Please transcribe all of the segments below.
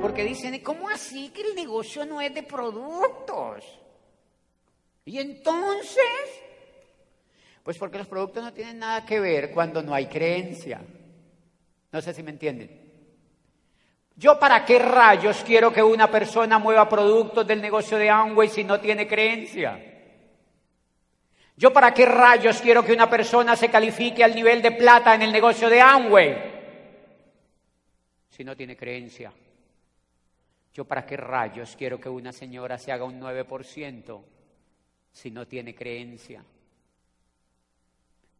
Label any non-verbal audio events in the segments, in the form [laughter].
Porque dicen, ¿cómo así que el negocio no es de productos? Y entonces, pues porque los productos no tienen nada que ver cuando no hay creencia. No sé si me entienden. ¿Yo para qué rayos quiero que una persona mueva productos del negocio de Amway si no tiene creencia? ¿Yo para qué rayos quiero que una persona se califique al nivel de plata en el negocio de Amway si no tiene creencia? ¿Yo para qué rayos quiero que una señora se haga un 9% si no tiene creencia?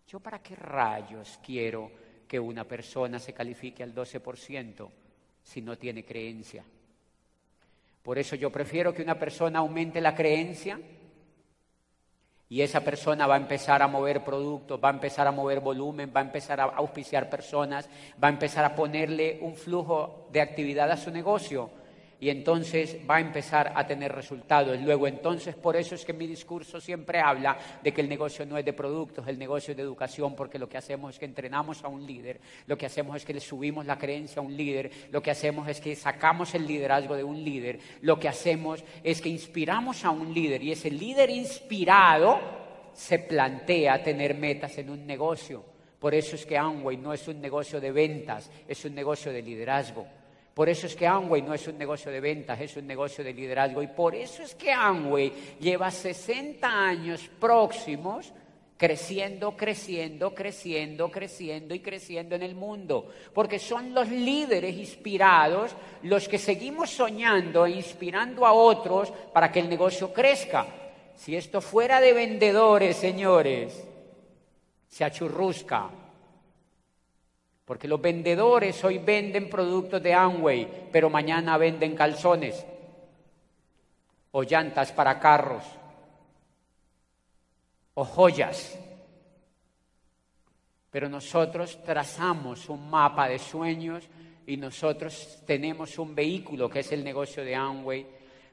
¿Yo para qué rayos quiero que una persona se califique al 12% si no tiene creencia? Por eso yo prefiero que una persona aumente la creencia y esa persona va a empezar a mover productos, va a empezar a mover volumen, va a empezar a auspiciar personas, va a empezar a ponerle un flujo de actividad a su negocio y entonces va a empezar a tener resultados. Luego, entonces, por eso es que mi discurso siempre habla de que el negocio no es de productos, el negocio es de educación, porque lo que hacemos es que entrenamos a un líder, lo que hacemos es que le subimos la creencia a un líder, lo que hacemos es que sacamos el liderazgo de un líder, lo que hacemos es que inspiramos a un líder y ese líder inspirado se plantea tener metas en un negocio. Por eso es que Amway no es un negocio de ventas, es un negocio de liderazgo. Por eso es que Amway no es un negocio de ventas, es un negocio de liderazgo. Y por eso es que Amway lleva 60 años próximos creciendo, creciendo, creciendo, creciendo y creciendo en el mundo. Porque son los líderes inspirados los que seguimos soñando e inspirando a otros para que el negocio crezca. Si esto fuera de vendedores, señores, se achurrusca. Porque los vendedores hoy venden productos de Amway, pero mañana venden calzones o llantas para carros o joyas. Pero nosotros trazamos un mapa de sueños y nosotros tenemos un vehículo que es el negocio de Amway.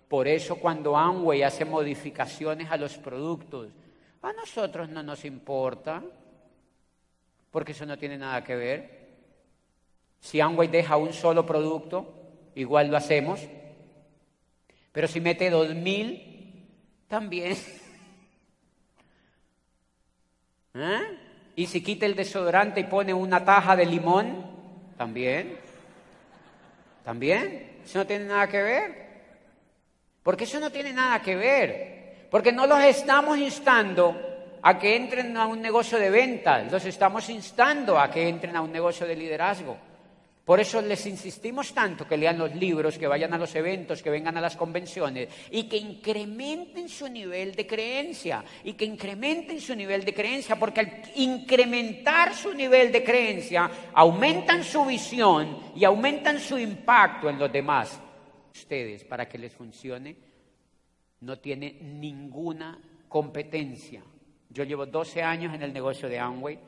Por eso cuando Amway hace modificaciones a los productos, a nosotros no nos importa, porque eso no tiene nada que ver. Si Amway deja un solo producto, igual lo hacemos. Pero si mete dos mil, también. [laughs] ¿Eh? Y si quita el desodorante y pone una taja de limón, también. También. Eso no tiene nada que ver. Porque eso no tiene nada que ver. Porque no los estamos instando a que entren a un negocio de ventas, los estamos instando a que entren a un negocio de liderazgo. Por eso les insistimos tanto que lean los libros, que vayan a los eventos, que vengan a las convenciones y que incrementen su nivel de creencia y que incrementen su nivel de creencia, porque al incrementar su nivel de creencia aumentan su visión y aumentan su impacto en los demás. Ustedes, para que les funcione, no tienen ninguna competencia. Yo llevo 12 años en el negocio de Amway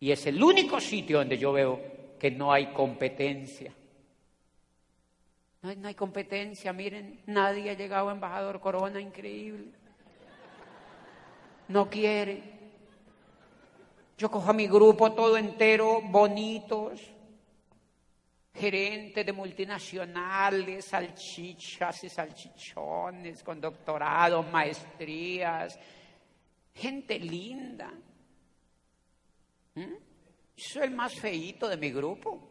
y es el único sitio donde yo veo que no hay competencia. No hay, competencia, miren, nadie ha llegado a embajador Corona, increíble. No quiere. Yo cojo a mi grupo todo entero, bonitos, gerentes de multinacionales, salchichas y salchichones, con doctorados, maestrías, gente linda. ¿Mm? Soy el más feíto de mi grupo.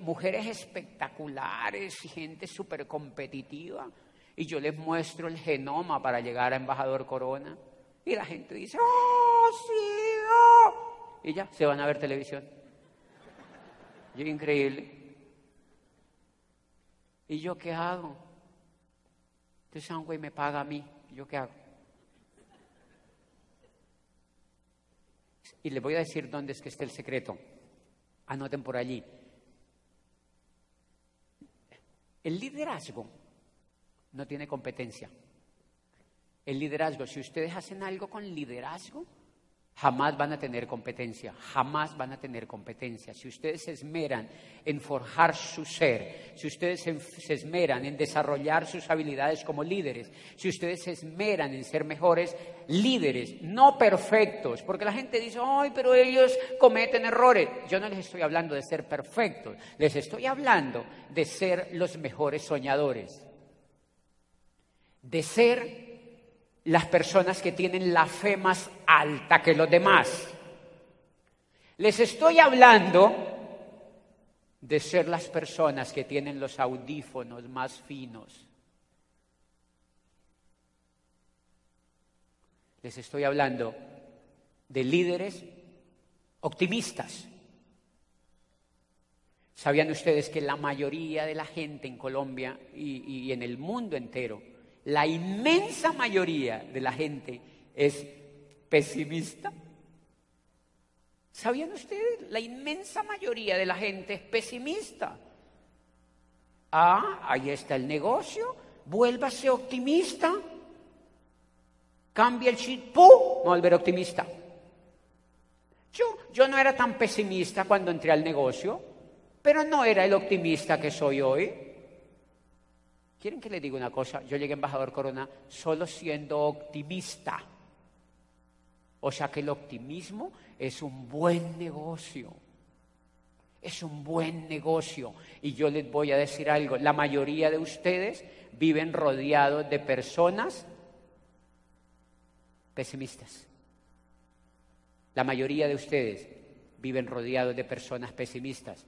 mujeres espectaculares, gente súper competitiva. Y yo les muestro el genoma para llegar a embajador Corona. Y la gente dice, ¡oh, sí! Oh". Y ya, se van a ver televisión. Y increíble. ¿Y yo qué hago? Entonces, un güey me paga a mí. ¿Yo qué hago? Y les voy a decir dónde es que está el secreto. Anoten por allí. El liderazgo no tiene competencia. El liderazgo, si ustedes hacen algo con liderazgo, jamás van a tener competencia, jamás van a tener competencia. Si ustedes se esmeran en forjar su ser, si ustedes se esmeran en desarrollar sus habilidades como líderes, si ustedes se esmeran en ser mejores líderes, no perfectos, porque la gente dice, ay, pero ellos cometen errores. Yo no les estoy hablando de ser perfectos, les estoy hablando de ser los mejores soñadores, de ser las personas que tienen la fe más alta que los demás. Les estoy hablando de ser las personas que tienen los audífonos más finos. Les estoy hablando de líderes optimistas. ¿Sabían ustedes que la mayoría de la gente en Colombia y, y en el mundo entero la inmensa mayoría de la gente es pesimista. ¿Sabían ustedes? La inmensa mayoría de la gente es pesimista. Ah, ahí está el negocio. Vuélvase optimista. Cambia el chip. ¡Pum! Volver optimista. Yo, yo no era tan pesimista cuando entré al negocio, pero no era el optimista que soy hoy. ¿Quieren que les diga una cosa? Yo llegué embajador Corona solo siendo optimista. O sea que el optimismo es un buen negocio. Es un buen negocio. Y yo les voy a decir algo. La mayoría de ustedes viven rodeados de personas pesimistas. La mayoría de ustedes viven rodeados de personas pesimistas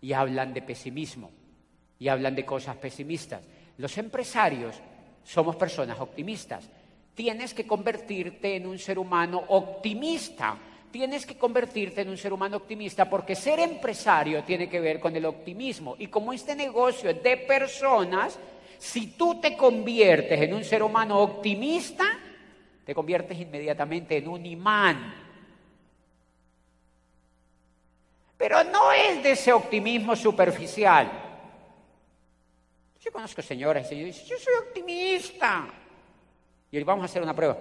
y hablan de pesimismo y hablan de cosas pesimistas. Los empresarios somos personas optimistas. Tienes que convertirte en un ser humano optimista. Tienes que convertirte en un ser humano optimista porque ser empresario tiene que ver con el optimismo. Y como este negocio es de personas, si tú te conviertes en un ser humano optimista, te conviertes inmediatamente en un imán. Pero no es de ese optimismo superficial. Yo conozco señoras y señores, yo soy optimista. Y hoy vamos a hacer una prueba.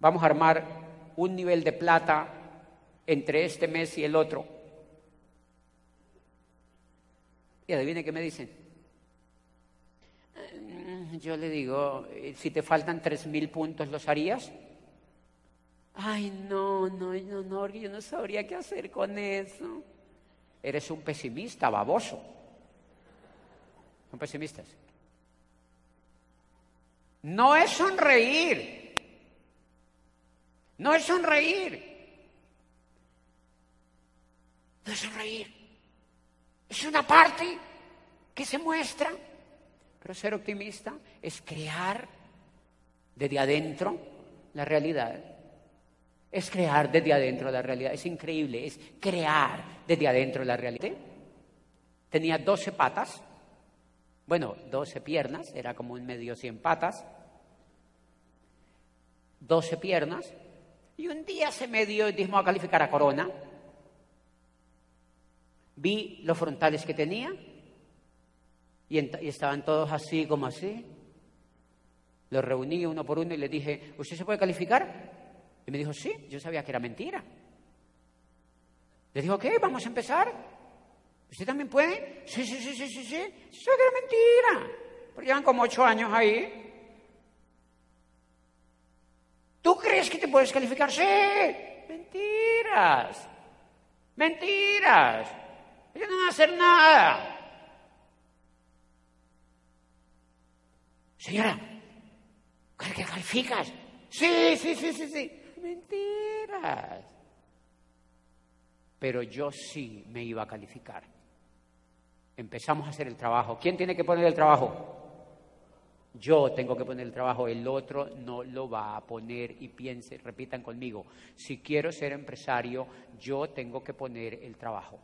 Vamos a armar un nivel de plata entre este mes y el otro. Y adivine qué me dicen. Mm, yo le digo, eh, si te faltan tres mil puntos, ¿los harías? Ay, no, no, no, no, yo no sabría qué hacer con eso. Eres un pesimista, baboso. Son pesimistas. No es sonreír. No es sonreír. No es sonreír. Es una parte que se muestra. Pero ser optimista es crear desde adentro la realidad. Es crear desde adentro la realidad. Es increíble. Es crear desde adentro la realidad. Tenía doce patas bueno, 12 piernas, era como un medio 100 patas, 12 piernas, y un día se me dio y dijimos a calificar a Corona. Vi los frontales que tenía y, y estaban todos así como así. Los reuní uno por uno y le dije, ¿usted se puede calificar? Y me dijo, sí, yo sabía que era mentira. Le dijo, ok, vamos a empezar. ¿Usted también puede? Sí, sí, sí, sí, sí, sí. Eso era mentira. Pero llevan como ocho años ahí. ¿Tú crees que te puedes calificar? Sí. Mentiras. Mentiras. Ellos no van a hacer nada. Señora, ¿crees que calificas? Sí, sí, sí, sí, sí. Mentiras. Pero yo sí me iba a calificar. Empezamos a hacer el trabajo. ¿Quién tiene que poner el trabajo? Yo tengo que poner el trabajo, el otro no lo va a poner y piense, repitan conmigo, si quiero ser empresario, yo tengo que poner el trabajo.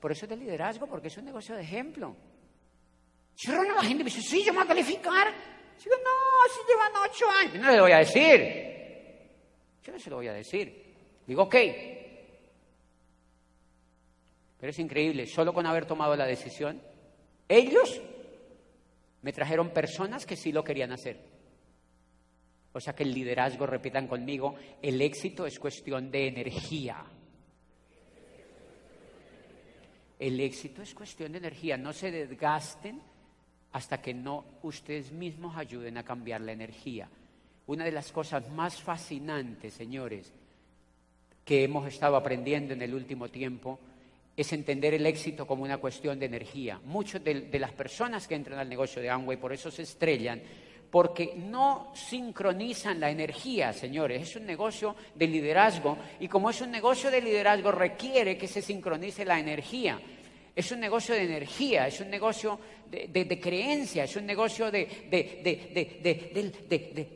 Por eso es de liderazgo, porque es un negocio de ejemplo. Si la gente me dice, sí, yo me voy a calificar. Digo, no, si llevan ocho años. No le voy a decir. Yo no se lo voy a decir. Digo, ok, pero es increíble, solo con haber tomado la decisión, ellos Me trajeron personas que sí lo querían hacer. O sea que el liderazgo, repitan conmigo, el éxito es cuestión de energía. El éxito es cuestión de energía. No se desgasten hasta que no ustedes mismos ayuden a cambiar la energía. Una de las cosas más fascinantes, señores, que hemos estado aprendiendo en el último tiempo es entender el éxito como una cuestión de energía. Muchas de, las personas que entran al negocio de Amway por eso se estrellan, porque no sincronizan la energía, señores. Es un negocio de liderazgo y como es un negocio de liderazgo requiere que se sincronice la energía. Es un negocio de energía, es un negocio de, creencia, es un negocio de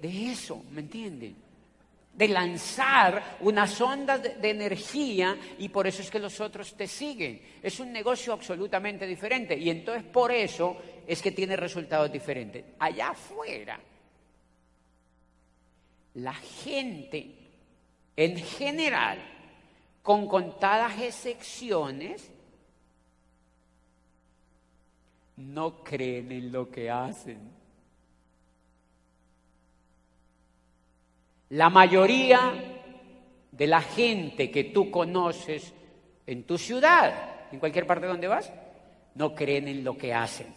eso, ¿me entienden? De lanzar unas ondas de, energía y por eso es que los otros te siguen. Es un negocio absolutamente diferente y entonces por eso es que tiene resultados diferentes. Allá afuera, la gente en general, con contadas excepciones, no creen en lo que hacen. La mayoría de la gente que tú conoces en tu ciudad, en cualquier parte donde vas, no creen en lo que hacen.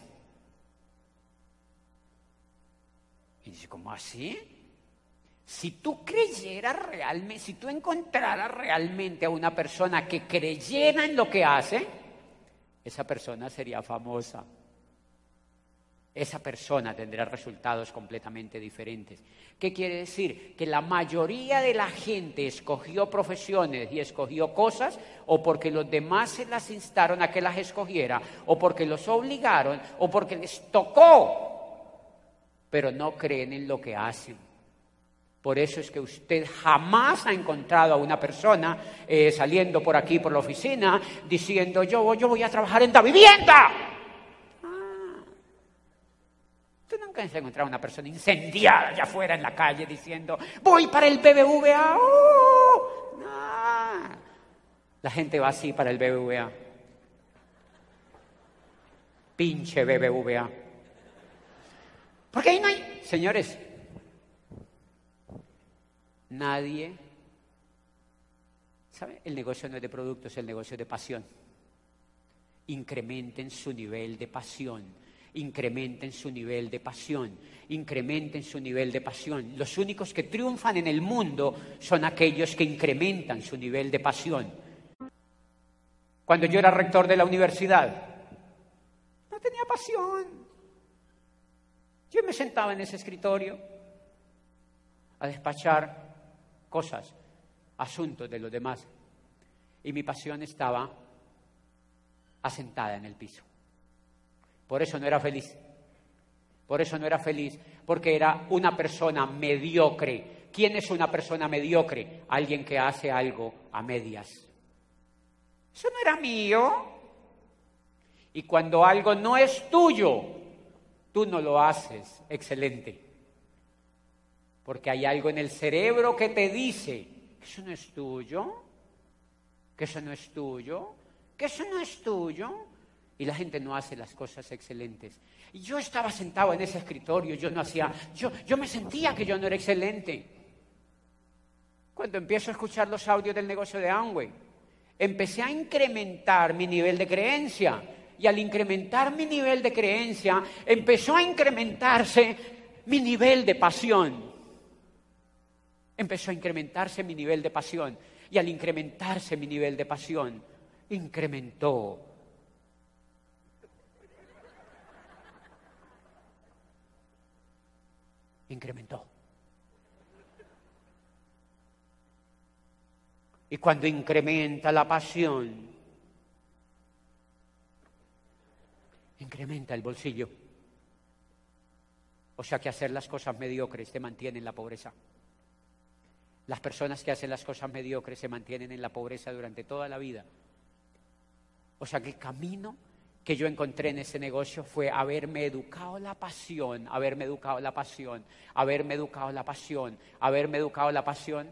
Y dice, ¿cómo así? Si tú creyeras realmente, si tú encontraras realmente a una persona que creyera en lo que hace, esa persona sería famosa esa persona tendrá resultados completamente diferentes. ¿Qué quiere decir? Que la mayoría de la gente escogió profesiones y escogió cosas o porque los demás se las instaron a que las escogiera, o porque los obligaron, o porque les tocó, pero no creen en lo que hacen. Por eso es que usted jamás ha encontrado a una persona eh, saliendo por aquí, por la oficina, diciendo, yo, yo voy a trabajar en la vivienda. Nunca se encontrado una persona incendiada allá afuera en la calle diciendo, voy para el BBVA. ¡Oh! La gente va así para el BBVA. Pinche BBVA. Porque ahí no hay... Señores, nadie... ¿Sabe? El negocio no es de productos, el negocio es de pasión. Incrementen su nivel de pasión incrementen su nivel de pasión, incrementen su nivel de pasión. Los únicos que triunfan en el mundo son aquellos que incrementan su nivel de pasión. Cuando yo era rector de la universidad, no tenía pasión. Yo me sentaba en ese escritorio a despachar cosas, asuntos de los demás, y mi pasión estaba asentada en el piso. Por eso no era feliz. Por eso no era feliz, porque era una persona mediocre. ¿Quién es una persona mediocre? Alguien que hace algo a medias. Eso no era mío. Y cuando algo no es tuyo, tú no lo haces excelente. Porque hay algo en el cerebro que te dice, que eso no es tuyo, que eso no es tuyo, que eso no es tuyo y la gente no hace las cosas excelentes. Y yo estaba sentado en ese escritorio, yo no hacía, yo, yo me sentía que yo no era excelente. Cuando empiezo a escuchar los audios del negocio de Amway, empecé a incrementar mi nivel de creencia. Y al incrementar mi nivel de creencia, empezó a incrementarse mi nivel de pasión. Empezó a incrementarse mi nivel de pasión. Y al incrementarse mi nivel de pasión, incrementó incrementó. Y cuando incrementa la pasión, incrementa el bolsillo. O sea que hacer las cosas mediocres te mantiene en la pobreza. Las personas que hacen las cosas mediocres se mantienen en la pobreza durante toda la vida. O sea que el camino que yo encontré en ese negocio fue haberme educado la pasión, haberme educado la pasión, haberme educado la pasión, haberme educado la pasión,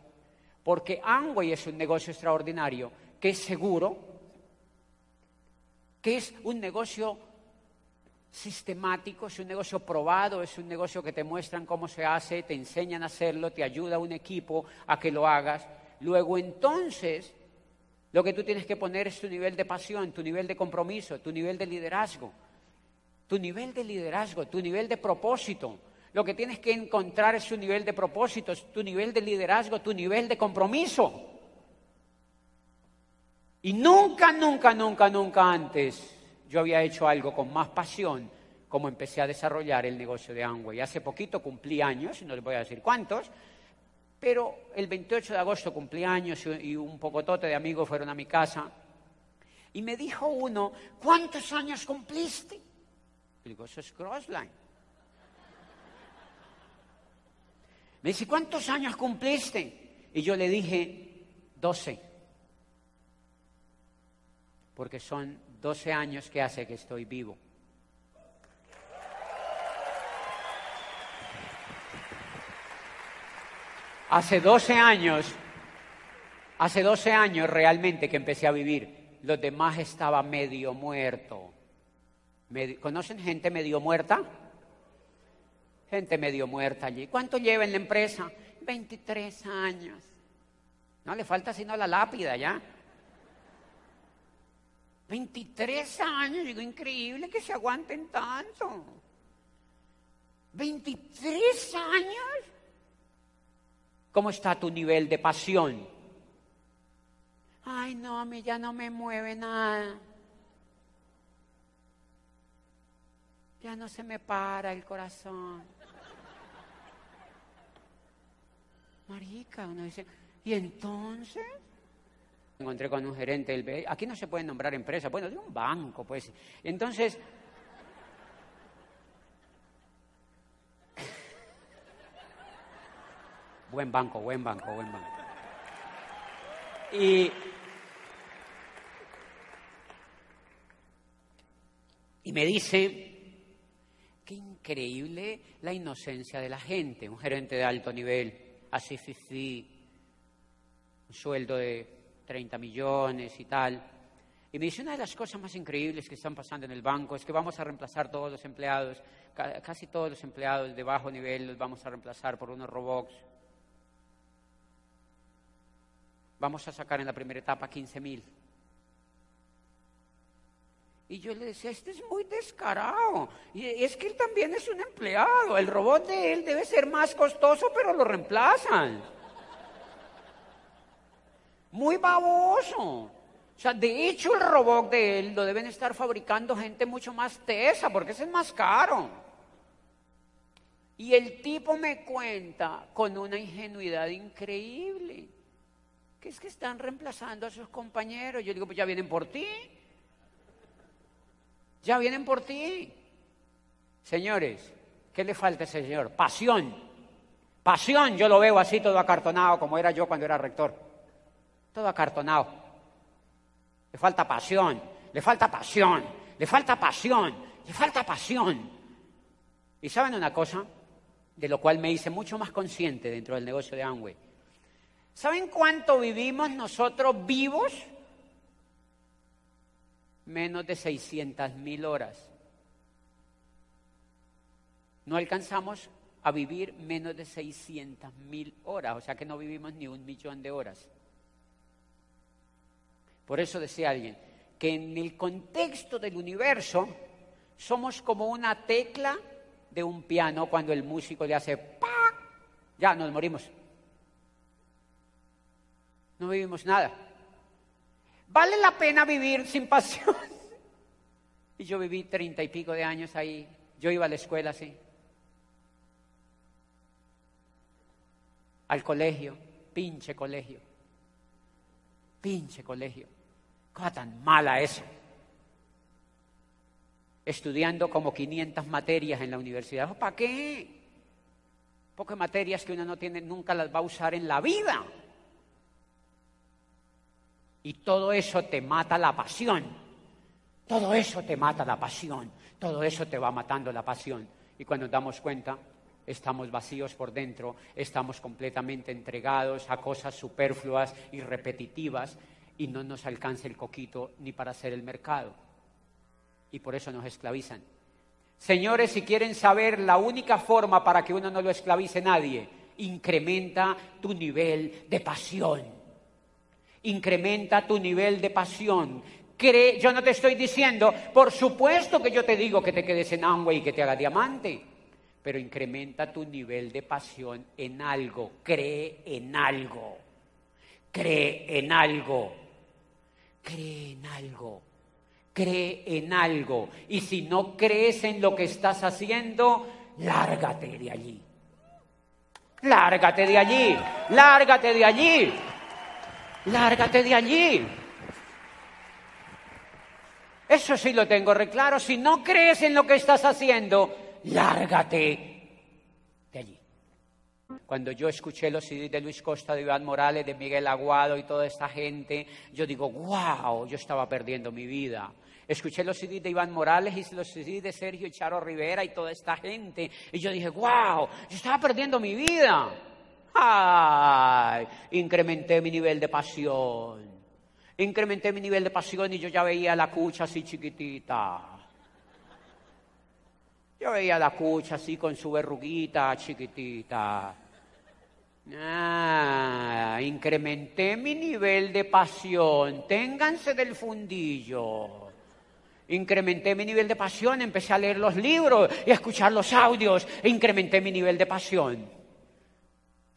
porque Amway es un negocio extraordinario, que es seguro, que es un negocio sistemático, es un negocio probado, es un negocio que te muestran cómo se hace, te enseñan a hacerlo, te ayuda un equipo a que lo hagas. Luego entonces, lo que tú tienes que poner es tu nivel de pasión, tu nivel de compromiso, tu nivel de liderazgo, tu nivel de liderazgo, tu nivel de propósito. Lo que tienes que encontrar es tu nivel de propósito, tu nivel de liderazgo, tu nivel de compromiso. Y nunca, nunca, nunca, nunca antes yo había hecho algo con más pasión como empecé a desarrollar el negocio de Amway. Hace poquito cumplí años, no les voy a decir cuántos, pero el 28 de agosto cumplí años y un pocotote de amigos fueron a mi casa y me dijo uno, ¿cuántos años cumpliste? Y digo, eso es Crossline. Me dice, ¿cuántos años cumpliste? Y yo le dije, 12. Porque son 12 años que hace que estoy vivo. Hace 12 años, hace 12 años realmente que empecé a vivir. Los demás estaba medio muerto. ¿Conocen gente medio muerta? Gente medio muerta allí. ¿Cuánto lleva en la empresa? 23 años. No le falta sino la lápida ya. 23 años, digo, increíble que se aguanten tanto. 23 años. ¿Cómo está tu nivel de pasión? Ay, no, a mí ya no me mueve nada. Ya no se me para el corazón. Marica, uno dice, ¿y entonces? encontré con un gerente del BI. Aquí no se puede nombrar empresa, bueno, de un banco, pues. Entonces. Buen banco, buen banco, buen banco. Y. Y me dice, qué increíble la inocencia de la gente, un gerente de alto nivel, así, sí, un sueldo de 30 millones y tal. Y me dice, una de las cosas más increíbles que están pasando en el banco es que vamos a reemplazar todos los empleados, casi todos los empleados de bajo nivel los vamos a reemplazar por unos robots. Vamos a sacar en la primera etapa 15 mil. Y yo le decía, este es muy descarado. Y es que él también es un empleado. El robot de él debe ser más costoso, pero lo reemplazan muy baboso. O sea, de hecho el robot de él lo deben estar fabricando gente mucho más tesa, porque ese es más caro. Y el tipo me cuenta con una ingenuidad increíble, que es que están reemplazando a sus compañeros. Yo digo, pues ya vienen por ti. Ya vienen por ti. Señores, ¿qué le falta a ese señor? Pasión. Pasión, yo lo veo así todo acartonado como era yo cuando era rector todo acartonado. Le falta pasión, le falta pasión, le falta pasión, le falta pasión. Y saben una cosa, de lo cual me hice mucho más consciente dentro del negocio de Amway. ¿Saben cuánto vivimos nosotros vivos? Menos de 600 mil horas. No alcanzamos a vivir menos de 600 mil horas, o sea que no vivimos ni un millón de horas. Por eso decía alguien que en el contexto del universo somos como una tecla de un piano cuando el músico le hace ¡pa! Ya nos morimos. No vivimos nada. Vale la pena vivir sin pasión. [laughs] Y yo viví treinta y pico de años ahí. Yo iba a la escuela así. Al colegio, pinche colegio. Pinche colegio. Cosa tan mala eso. Estudiando como 500 materias en la universidad. ¿Para qué? Pocas materias que uno no tiene, nunca las va a usar en la vida. Y todo eso te mata la pasión. Todo eso te mata la pasión. Todo eso te va matando la pasión. Y cuando nos damos cuenta, estamos vacíos por dentro, estamos completamente entregados a cosas superfluas y repetitivas y no nos alcanza el coquito ni para hacer el mercado. Y por eso nos esclavizan. Señores, si quieren saber la única forma para que uno no lo esclavice nadie, incrementa tu nivel de pasión. Incrementa tu nivel de pasión. Cree, yo no te estoy diciendo, por supuesto que yo te digo que te quedes en Amway y que te haga diamante, pero incrementa tu nivel de pasión en algo. Cree en algo. Cree en algo. Cree en algo cree en algo. Y si no crees en lo que estás haciendo, lárgate de allí. Lárgate de allí, lárgate de allí, lárgate de allí. Eso sí lo tengo reclaro. Si no crees en lo que estás haciendo, lárgate de allí. Cuando yo escuché los CDs de Luis Costa, de Iván Morales, de Miguel Aguado y toda esta gente, yo digo, wow, yo estaba perdiendo mi vida. Escuché los CDs de Iván Morales y los CDs de Sergio Charo Rivera y toda esta gente. Y yo dije, wow, yo estaba perdiendo mi vida. ¡Ay! Incrementé mi nivel de pasión. Incrementé mi nivel de pasión y yo ya veía la cucha así chiquitita. Yo veía la cucha así con su verruguita chiquitita. Ah, incrementé mi nivel de pasión. Ténganse del fundillo. Incrementé mi nivel de pasión, empecé a leer los libros y a escuchar los audios incrementé mi nivel de pasión.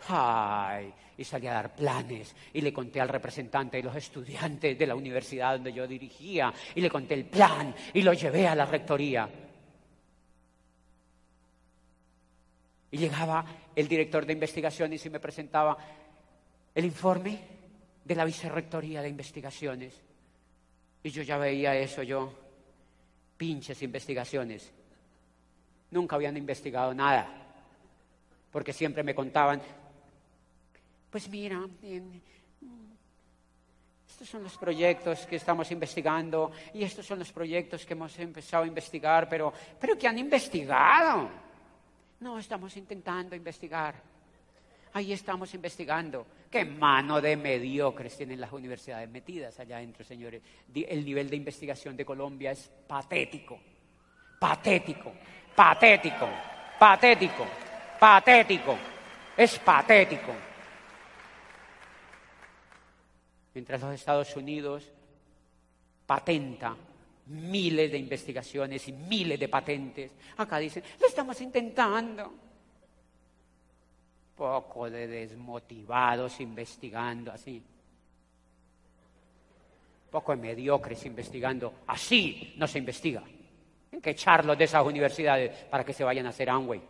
Ay, y salí a dar planes y le conté al representante de los estudiantes de la universidad donde yo dirigía y le conté el plan y lo llevé a la rectoría. Y llegaba el director de investigación y me presentaba el informe de la vicerrectoría de investigaciones. Y yo ya veía eso, yo, pinches investigaciones. Nunca habían investigado nada, porque siempre me contaban, pues mira, estos son los proyectos que estamos investigando y estos son los proyectos que hemos empezado a investigar, pero, pero que han investigado. No, estamos intentando investigar. Ahí estamos investigando. ¿Qué mano de mediocres tienen las universidades metidas allá adentro, señores? El nivel de investigación de Colombia es patético. Patético. Patético. Patético. Patético. Es patético. Mientras los Estados Unidos patenta miles de investigaciones y miles de patentes, acá dicen, lo estamos intentando poco de desmotivados investigando así. Poco de mediocres investigando. Así no se investiga. Hay que echarlos de esas universidades para que se vayan a hacer Amway.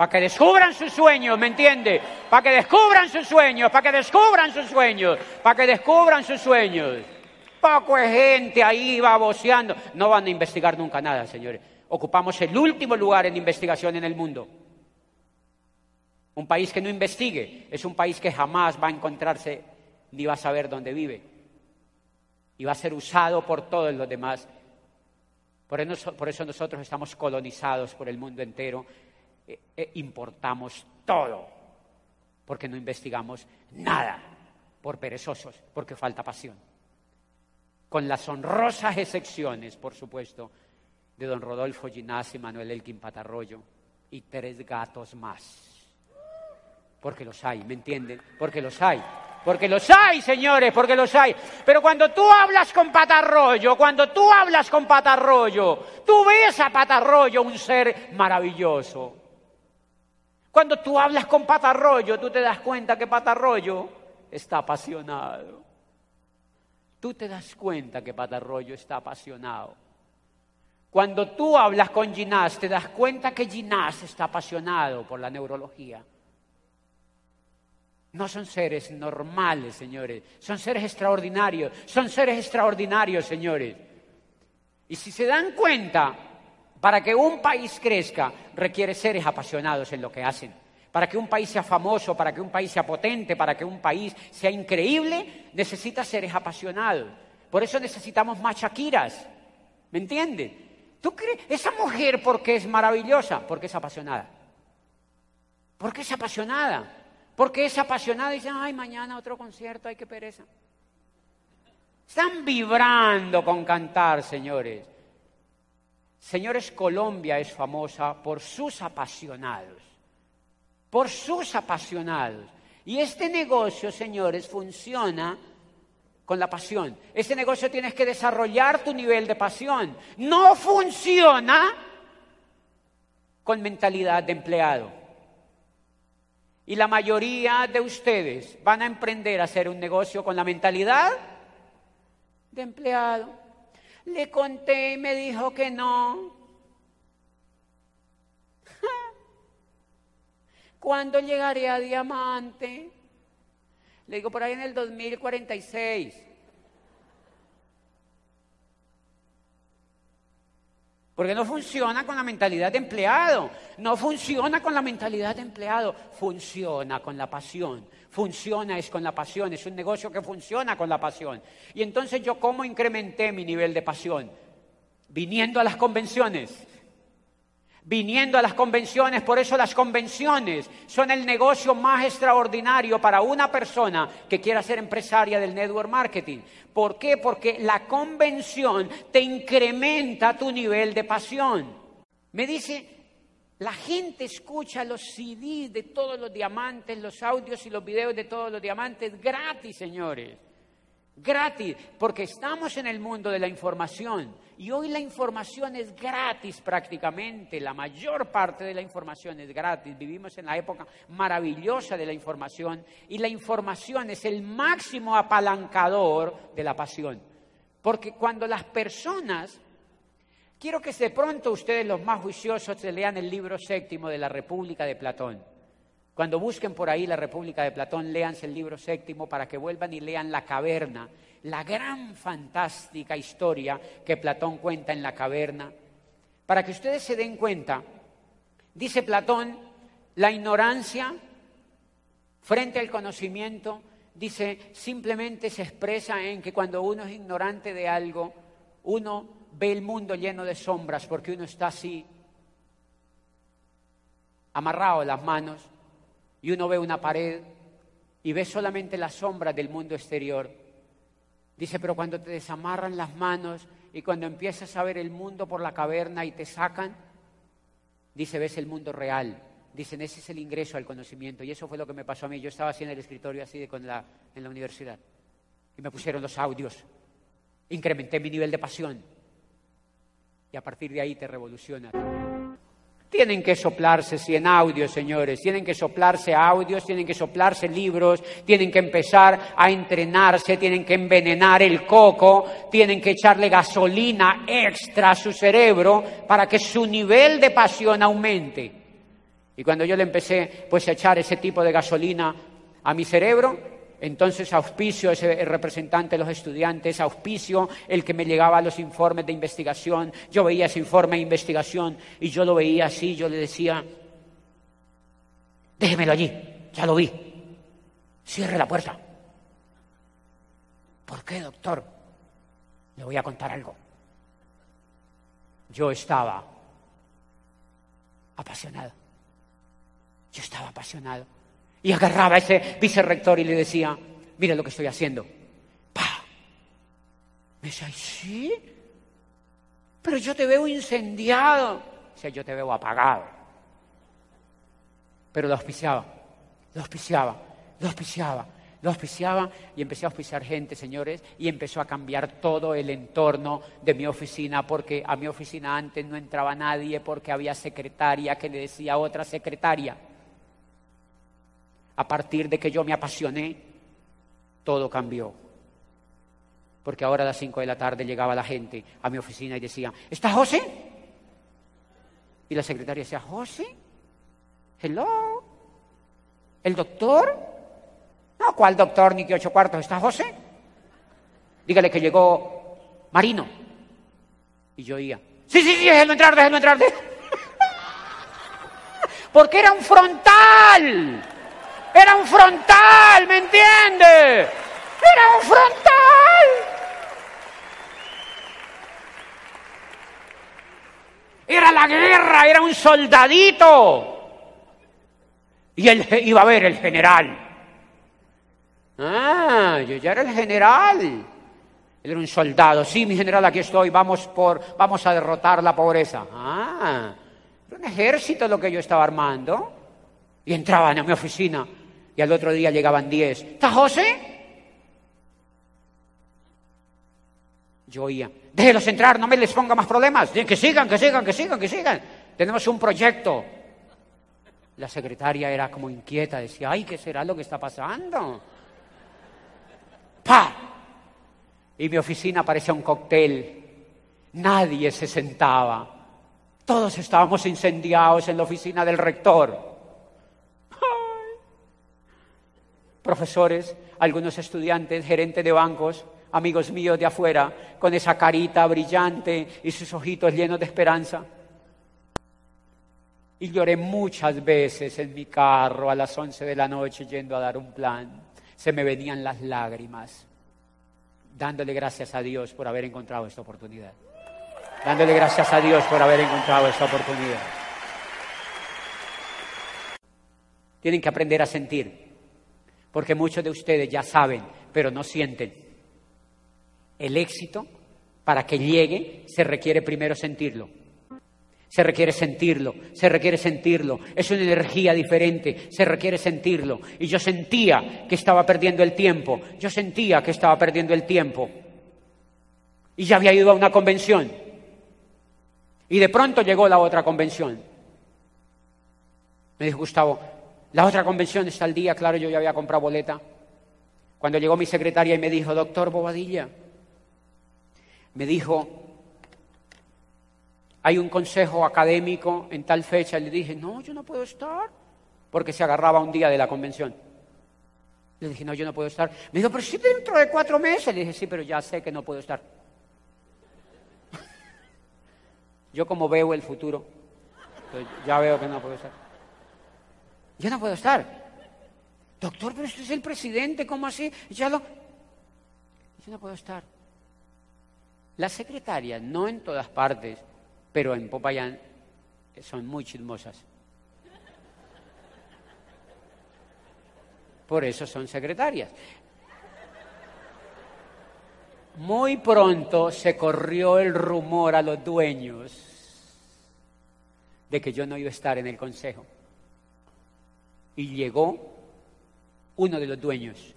Para que descubran sus sueños, ¿me entiende? Para que descubran sus sueños, para que descubran sus sueños, para que descubran sus sueños. Poco de gente ahí baboseando. No van a investigar nunca nada, señores. Ocupamos el último lugar en investigación en el mundo. Un país que no investigue es un país que jamás va a encontrarse ni va a saber dónde vive. Y va a ser usado por todos los demás. Por eso, nosotros estamos colonizados por el mundo entero. E, e importamos todo. Porque no investigamos nada. Por perezosos. Porque falta pasión. Con las honrosas excepciones, por supuesto, de don Rodolfo Ginás y Manuel Elkin Patarroyo. Y tres gatos más porque los hay, ¿me entienden? Porque los hay. Porque los hay, señores, porque los hay. Pero cuando tú hablas con Patarroyo, cuando tú hablas con Patarroyo, tú ves a Patarroyo un ser maravilloso. Cuando tú hablas con Patarroyo, tú te das cuenta que Patarroyo está apasionado. Tú te das cuenta que Patarroyo está apasionado. Cuando tú hablas con Ginás, te das cuenta que Ginás está apasionado por la neurología. No son seres normales, señores. Son seres extraordinarios. Son seres extraordinarios, señores. Y si se dan cuenta, para que un país crezca, requiere seres apasionados en lo que hacen. Para que un país sea famoso, para que un país sea potente, para que un país sea increíble, necesita seres apasionados. Por eso necesitamos más Shakiras. ¿Me entienden? ¿Tú crees? Esa mujer, ¿por qué es maravillosa? Porque es apasionada. Porque es apasionada. Porque es apasionada y dicen, ay, mañana otro concierto, ay, qué pereza. Están vibrando con cantar, señores. Señores, Colombia es famosa por sus apasionados, por sus apasionados. Y este negocio, señores, funciona con la pasión. Este negocio tienes que desarrollar tu nivel de pasión. No funciona con mentalidad de empleado. Y la mayoría de ustedes van a emprender a hacer un negocio con la mentalidad de empleado. Le conté y me dijo que no. [laughs] ¿Cuándo llegaré a diamante? Le digo por ahí en el 2046. Porque no funciona con la mentalidad de empleado, no funciona con la mentalidad de empleado, funciona con la pasión, funciona es con la pasión, es un negocio que funciona con la pasión. Y entonces yo cómo incrementé mi nivel de pasión? Viniendo a las convenciones, viniendo a las convenciones. Por eso las convenciones son el negocio más extraordinario para una persona que quiera ser empresaria del network marketing. ¿Por qué? Porque la convención te incrementa tu nivel de pasión. Me dice, la gente escucha los CDs de todos los diamantes, los audios y los videos de todos los diamantes gratis, señores. Gratis, porque estamos en el mundo de la información y hoy la información es gratis prácticamente, la mayor parte de la información es gratis. Vivimos en la época maravillosa de la información y la información es el máximo apalancador de la pasión. Porque cuando las personas, quiero que de pronto ustedes los más juiciosos se lean el libro séptimo de la República de Platón. Cuando busquen por ahí la República de Platón, léanse el libro séptimo para que vuelvan y lean La Caverna la gran fantástica historia que Platón cuenta en la caverna. Para que ustedes se den cuenta, dice Platón, la ignorancia frente al conocimiento, dice, simplemente se expresa en que cuando uno es ignorante de algo, uno ve el mundo lleno de sombras porque uno está así, amarrado las manos, y uno ve una pared y ve solamente las sombras del mundo exterior. Dice, pero cuando te desamarran las manos y cuando empiezas a ver el mundo por la caverna y te sacan, dice, ves el mundo real. Dicen, ese es el ingreso al conocimiento. Y eso fue lo que me pasó a mí. Yo estaba así en el escritorio, así de con la, en la universidad. Y me pusieron los audios. Incrementé mi nivel de pasión. Y a partir de ahí te revoluciona. Tienen que soplarse en audios, señores, tienen que soplarse audios, tienen que soplarse libros, tienen que empezar a entrenarse, tienen que envenenar el coco, tienen que echarle gasolina extra a su cerebro para que su nivel de pasión aumente. Y cuando yo le empecé pues a echar ese tipo de gasolina a mi cerebro, entonces auspicio ese representante de los estudiantes, auspicio el que me llegaba los informes de investigación. Yo veía ese informe de investigación y yo lo veía así, yo le decía, déjemelo allí, ya lo vi, cierre la puerta. ¿Por qué, doctor? Le voy a contar algo. Yo estaba apasionado. Yo estaba apasionado y agarraba a ese vicerrector y le decía, mira lo que estoy haciendo. ¡Pah! Me decía, ¿sí? Pero yo te veo incendiado. O sea, yo te veo apagado. Pero lo auspiciaba, lo auspiciaba, lo auspiciaba, lo auspiciaba y empecé a auspiciar gente, señores, y empezó a cambiar todo el entorno de mi oficina, porque a mi oficina antes no entraba nadie, porque había secretaria que le decía a otra secretaria a partir de que yo me apasioné, todo cambió. Porque ahora a las 5 de la tarde llegaba la gente a mi oficina y decía, ¿está José? Y la secretaria decía, ¿José? ¿Hello? ¿El doctor? No, ¿cuál doctor ni que ocho cuartos? ¿Está José? Dígale que llegó Marino. Y yo oía, sí, sí, sí, déjelo entrar, déjelo entrar. [laughs] Porque era un frontal. Era un frontal, ¿me entiende? Era un frontal. Era la guerra, era un soldadito. Y él iba a ver el general. Ah, yo ya era el general. Él era un soldado. Sí, mi general, aquí estoy. Vamos, por, vamos a derrotar la pobreza. Ah, era un ejército lo que yo estaba armando. Y entraban a mi oficina. Y al otro día llegaban diez. ¿Está José? Yo oía, déjelos entrar, no me les ponga más problemas. Que sigan, que sigan, que sigan, que sigan. Tenemos un proyecto. La secretaria era como inquieta, decía, ay, ¿qué será lo que está pasando? ¡Pa! Y mi oficina parecía un cóctel. Nadie se sentaba. Todos estábamos incendiados en la oficina del rector. Profesores, algunos estudiantes, gerentes de bancos, amigos míos de afuera, con esa carita brillante y sus ojitos llenos de esperanza. Y lloré muchas veces en mi carro a las once de la noche yendo a dar un plan. Se me venían las lágrimas, dándole gracias a Dios por haber encontrado esta oportunidad. Dándole gracias a Dios por haber encontrado esta oportunidad. Tienen que aprender a sentir, porque muchos de ustedes ya saben, pero no sienten. El éxito, para que llegue, se requiere primero sentirlo. Se requiere sentirlo, se requiere sentirlo. Es una energía diferente, se requiere sentirlo. Y yo sentía que estaba perdiendo el tiempo, yo sentía que estaba perdiendo el tiempo. Y ya había ido a una convención. Y de pronto llegó la otra convención. Me dijo Gustavo, la otra convención está al día, claro, yo ya había comprado boleta. Cuando llegó mi secretaria y me dijo, doctor Bobadilla, me dijo, hay un consejo académico en tal fecha. Le dije, no, yo no puedo estar, porque se agarraba un día de la convención. Le dije, no, yo no puedo estar. Me dijo, pero si dentro de cuatro meses. Le dije, sí, pero ya sé que no puedo estar. [laughs] yo como veo el futuro, ya veo que no puedo estar. Yo no puedo estar. Doctor, pero usted es el presidente, ¿cómo así? Ya lo... Yo no puedo estar. La secretaria, no en todas partes, pero en Popayán son muy chismosas. Por eso son secretarias. Muy pronto se corrió el rumor a los dueños de que yo no iba a estar en el consejo. Y llegó uno de los dueños,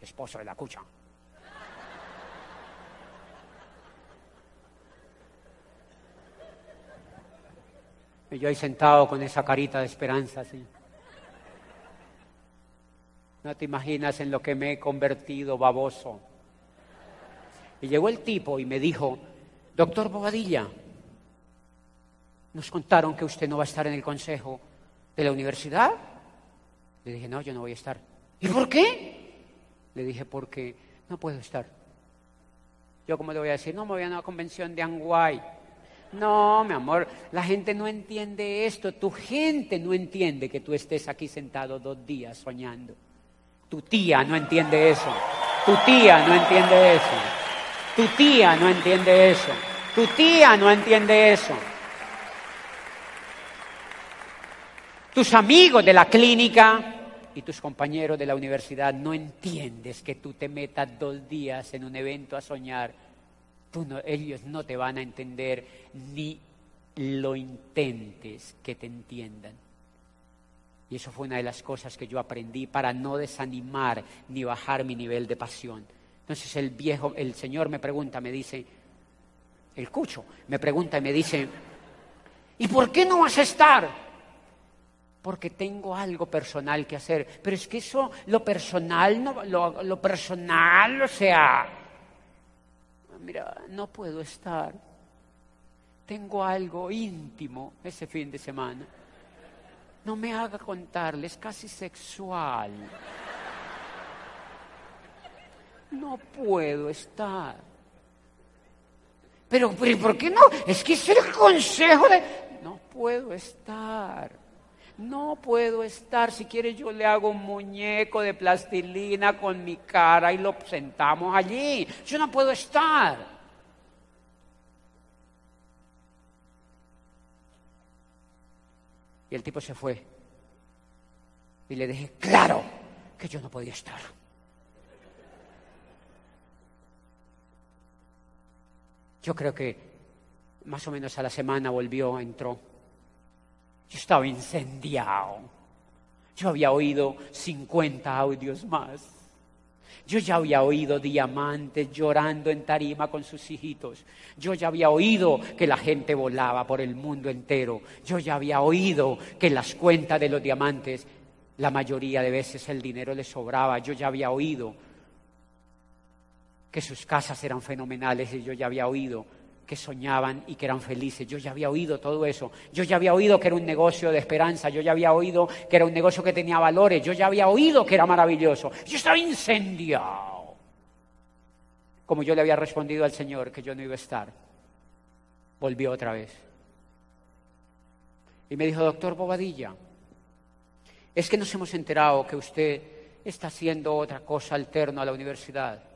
esposo de la cucha. Y yo ahí sentado con esa carita de esperanza, así. No te imaginas en lo que me he convertido, baboso. Y llegó el tipo y me dijo, doctor Bobadilla, nos contaron que usted no va a estar en el consejo de la universidad. Le dije, no, yo no voy a estar. ¿Y por qué? Le dije, porque no puedo estar. Yo, como le voy a decir? No, me voy a una convención de Anguay. No, mi amor, la gente no entiende esto. Tu gente no entiende que tú estés aquí sentado dos días soñando. Tu tía no entiende eso. Tu tía no entiende eso. Tu tía no entiende eso. Tu tía no entiende eso. Tus amigos de la clínica y tus compañeros de la universidad no entiendes que tú te metas dos días en un evento a soñar ellos no te van a entender ni lo intentes que te entiendan. Y eso fue una de las cosas que yo aprendí para no desanimar ni bajar mi nivel de pasión. Entonces el viejo, el Señor me pregunta, me dice, el cucho, me pregunta y me dice, ¿y por qué no vas a estar? Porque tengo algo personal que hacer. Pero es que eso, lo personal, no, lo, lo personal, o sea, mira, no puedo estar. Tengo algo íntimo ese fin de semana. No me haga contarle, es casi sexual. No puedo estar. Pero, ¿por qué no? Es que es el consejo de... No puedo estar. No puedo estar, si quiere yo le hago un muñeco de plastilina con mi cara y lo sentamos allí. Yo no puedo estar. Y el tipo se fue. Y le dije, claro, que yo no podía estar. Yo creo que más o menos a la semana volvió, entró. Yo estaba incendiado. Yo había oído 50 audios más. Yo ya había oído diamantes llorando en tarima con sus hijitos. Yo ya había oído que la gente volaba por el mundo entero. Yo ya había oído que las cuentas de los diamantes, la mayoría de veces el dinero les sobraba. Yo ya había oído que sus casas eran fenomenales y yo ya había oído que soñaban y que eran felices. Yo ya había oído todo eso. Yo ya había oído que era un negocio de esperanza. Yo ya había oído que era un negocio que tenía valores. Yo ya había oído que era maravilloso. Yo estaba incendiado. Como yo le había respondido al Señor que yo no iba a estar. Volvió otra vez. Y me dijo, doctor Bobadilla, es que nos hemos enterado que usted está haciendo otra cosa alterna a la universidad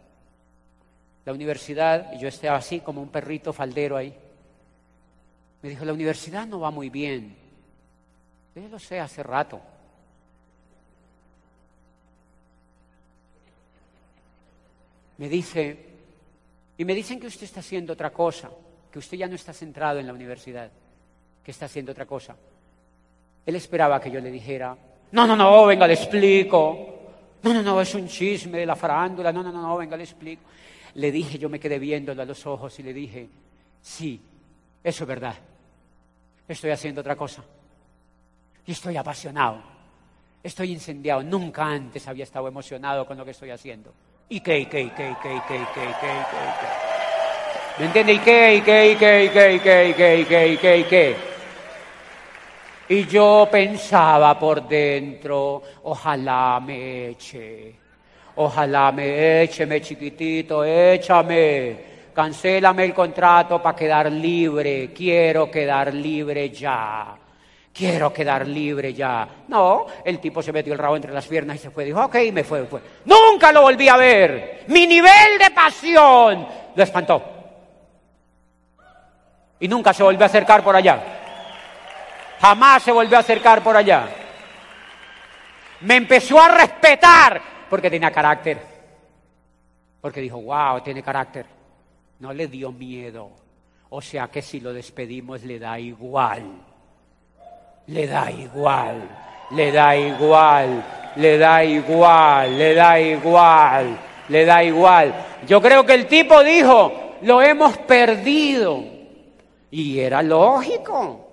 la universidad, y yo estaba así como un perrito faldero ahí. Me dijo, la universidad no va muy bien. Yo lo sé hace rato. Me dice, y me dicen que usted está haciendo otra cosa, que usted ya no está centrado en la universidad, que está haciendo otra cosa. Él esperaba que yo le dijera, no, no, no, venga, le explico. No, no, no, es un chisme de la farándula. No, no, no, no, venga, le explico. Le dije, yo me quedé viéndolo a los ojos y le dije, sí, eso es verdad. Estoy haciendo otra cosa. Y estoy apasionado. Estoy incendiado. Nunca antes había estado emocionado con lo que estoy haciendo. ¿Y qué, y qué, y qué, y qué, y qué, y qué, y qué, y qué? ¿Me entiende? ¿Y qué, y qué, y qué, y qué, y qué, y qué, y qué, y qué, y qué? Y yo pensaba por dentro, ojalá me eche. Ojalá me écheme chiquitito, échame. Cancélame el contrato para quedar libre. Quiero quedar libre ya. Quiero quedar libre ya. No, el tipo se metió el rabo entre las piernas y se fue. Dijo, ok, me fue, fue. Nunca lo volví a ver. Mi nivel de pasión lo espantó. Y nunca se volvió a acercar por allá. Jamás se volvió a acercar por allá. Me empezó a respetar porque tenía carácter. Porque dijo, wow, tiene carácter. No le dio miedo. O sea que si lo despedimos le da igual. Le da igual. Le da igual. Le da igual. Le da igual. Le da igual. Yo creo que el tipo dijo, lo hemos perdido. Y era lógico.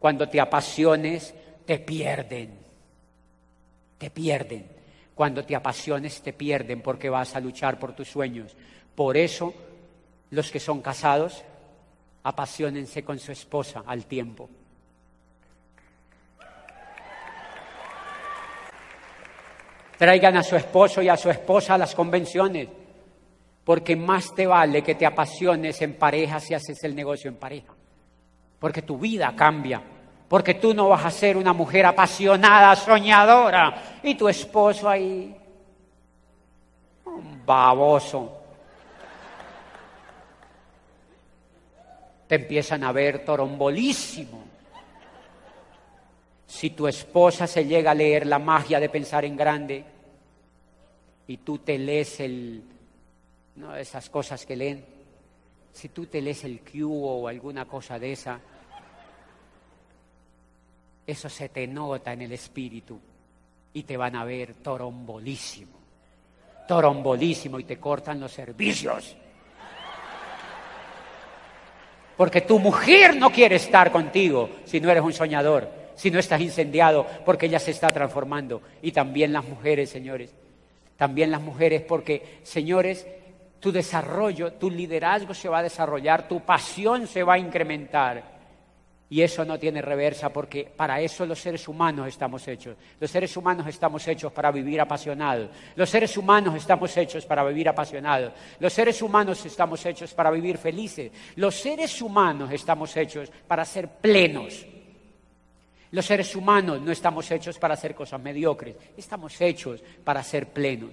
Cuando te apasiones, te pierden. Te pierden. Cuando te apasiones te pierden porque vas a luchar por tus sueños. Por eso, los que son casados, apasionense con su esposa al tiempo. Traigan a su esposo y a su esposa a las convenciones, porque más te vale que te apasiones en pareja si haces el negocio en pareja, porque tu vida cambia porque tú no vas a ser una mujer apasionada, soñadora, y tu esposo ahí, un baboso. Te empiezan a ver torombolísimo. Si tu esposa se llega a leer la magia de pensar en grande y tú te lees el, no, esas cosas que leen, si tú te lees el Q o alguna cosa de esa, eso se te nota en el espíritu y te van a ver torombolísimo, torombolísimo y te cortan los servicios. Porque tu mujer no quiere estar contigo si no eres un soñador, si no estás incendiado, porque ella se está transformando. Y también las mujeres, señores, también las mujeres, porque, señores, tu desarrollo, tu liderazgo se va a desarrollar, tu pasión se va a incrementar. Y eso no tiene reversa porque para eso los seres humanos estamos hechos. Los seres humanos estamos hechos para vivir apasionados. Los seres humanos estamos hechos para vivir apasionados. Los seres humanos estamos hechos para vivir felices. Los seres humanos estamos hechos para ser plenos. Los seres humanos no estamos hechos para hacer cosas mediocres. Estamos hechos para ser plenos.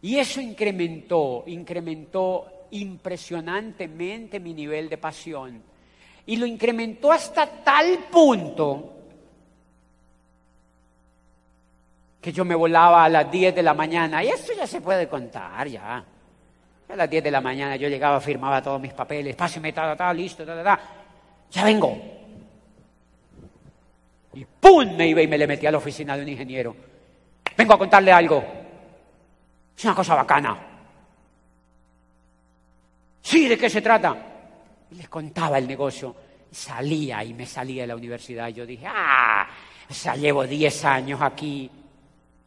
Y eso incrementó, incrementó impresionantemente mi nivel de pasión y lo incrementó hasta tal punto que yo me volaba a las 10 de la mañana. Y esto ya se puede contar, ya. A las 10 de la mañana yo llegaba, firmaba todos mis papeles, páseme, ta, ta, listo, ta, ta, ta. Ya vengo. Y ¡pum! me iba y me le metía a la oficina de un ingeniero. Vengo a contarle algo. Es una cosa bacana. Sí, ¿de qué se trata? Y les contaba el negocio. Salía y me salía de la universidad. Yo dije, ah, o sea, llevo 10 años aquí,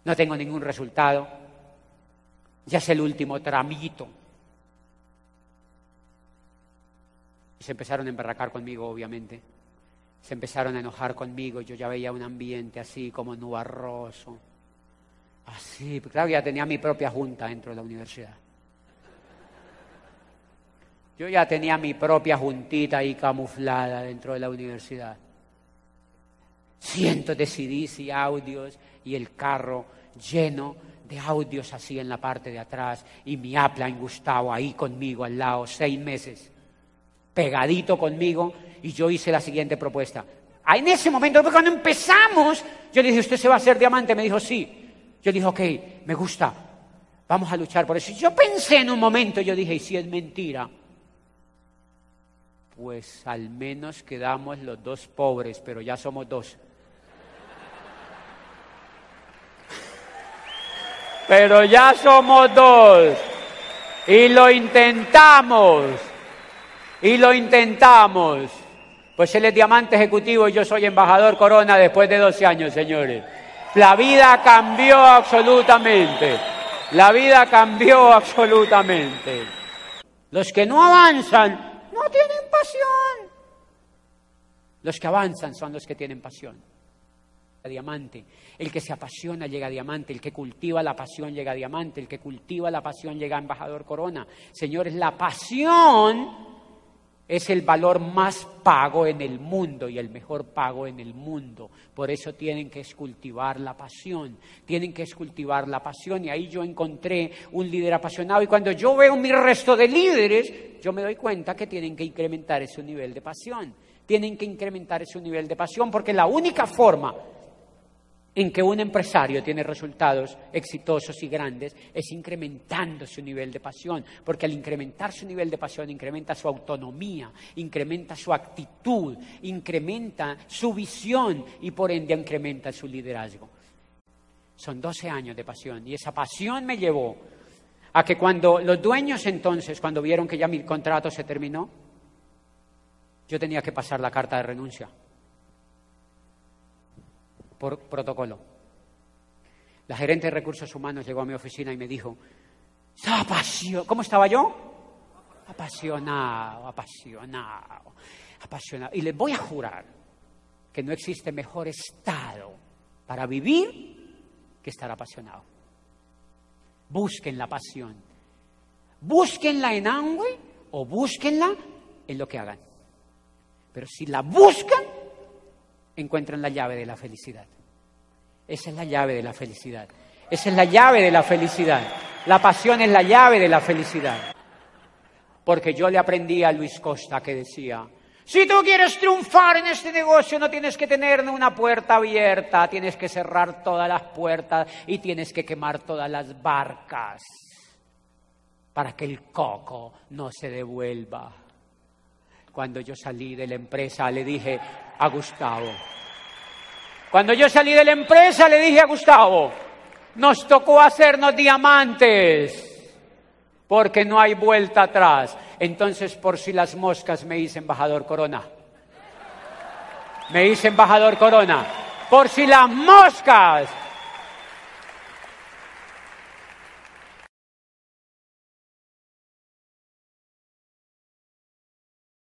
no tengo ningún resultado. Ya es el último tramito. Y se empezaron a emberracar conmigo, obviamente. Se empezaron a enojar conmigo. Yo ya veía un ambiente así como nubarroso. Así, claro, ya tenía mi propia junta dentro de la universidad. Yo ya tenía mi propia juntita ahí camuflada dentro de la universidad. Cientos de CDs y audios y el carro lleno de audios así en la parte de atrás y mi Aplan Gustavo ahí conmigo al lado, seis meses, pegadito conmigo y yo hice la siguiente propuesta. Ah, en ese momento, cuando empezamos, yo le dije, ¿usted se va a hacer diamante? Me dijo, sí. Yo dije, ok, me gusta, vamos a luchar por eso. Yo pensé en un momento, yo dije, ¿y si es mentira? Pues al menos quedamos los dos pobres, pero ya somos dos. Pero ya somos dos. Y lo intentamos. Y lo intentamos. Pues él es diamante ejecutivo y yo soy embajador corona después de 12 años, señores. La vida cambió absolutamente. La vida cambió absolutamente. Los que no avanzan no tienen pasión. Los que avanzan son los que tienen pasión. Diamante. El que se apasiona llega a diamante, el que cultiva la pasión llega a diamante, el que cultiva la pasión llega a embajador corona. Señores, la pasión es el valor más pago en el mundo y el mejor pago en el mundo. Por eso tienen que escultivar la pasión, tienen que escultivar la pasión. Y ahí yo encontré un líder apasionado. Y cuando yo veo mi resto de líderes, yo me doy cuenta que tienen que incrementar ese nivel de pasión. Tienen que incrementar ese nivel de pasión porque la única forma en que un empresario tiene resultados exitosos y grandes es incrementando su nivel de pasión, porque al incrementar su nivel de pasión incrementa su autonomía, incrementa su actitud, incrementa su visión y por ende incrementa su liderazgo. Son 12 años de pasión y esa pasión me llevó a que cuando los dueños entonces, cuando vieron que ya mi contrato se terminó, yo tenía que pasar la carta de renuncia por protocolo. La gerente de recursos humanos llegó a mi oficina y me dijo. ¿Cómo estaba yo? Apasionado, apasionado, apasionado. Y les voy a jurar que no existe mejor estado para vivir que estar apasionado. Busquen la pasión. Búsquenla en Amway o búsquenla en lo que hagan. Pero si la buscan, encuentran la llave de la felicidad. Esa es la llave de la felicidad. Esa es la llave de la felicidad. La pasión es la llave de la felicidad. Porque yo le aprendí a Luis Costa que decía, si tú quieres triunfar en este negocio no tienes que tener una puerta abierta, tienes que cerrar todas las puertas y tienes que quemar todas las barcas para que el coco no se devuelva. Cuando yo salí de la empresa le dije a Gustavo, cuando yo salí de la empresa le dije a Gustavo, nos tocó hacernos diamantes porque no hay vuelta atrás. Entonces, por si las moscas me hice embajador Corona. Me hice embajador Corona. Por si las moscas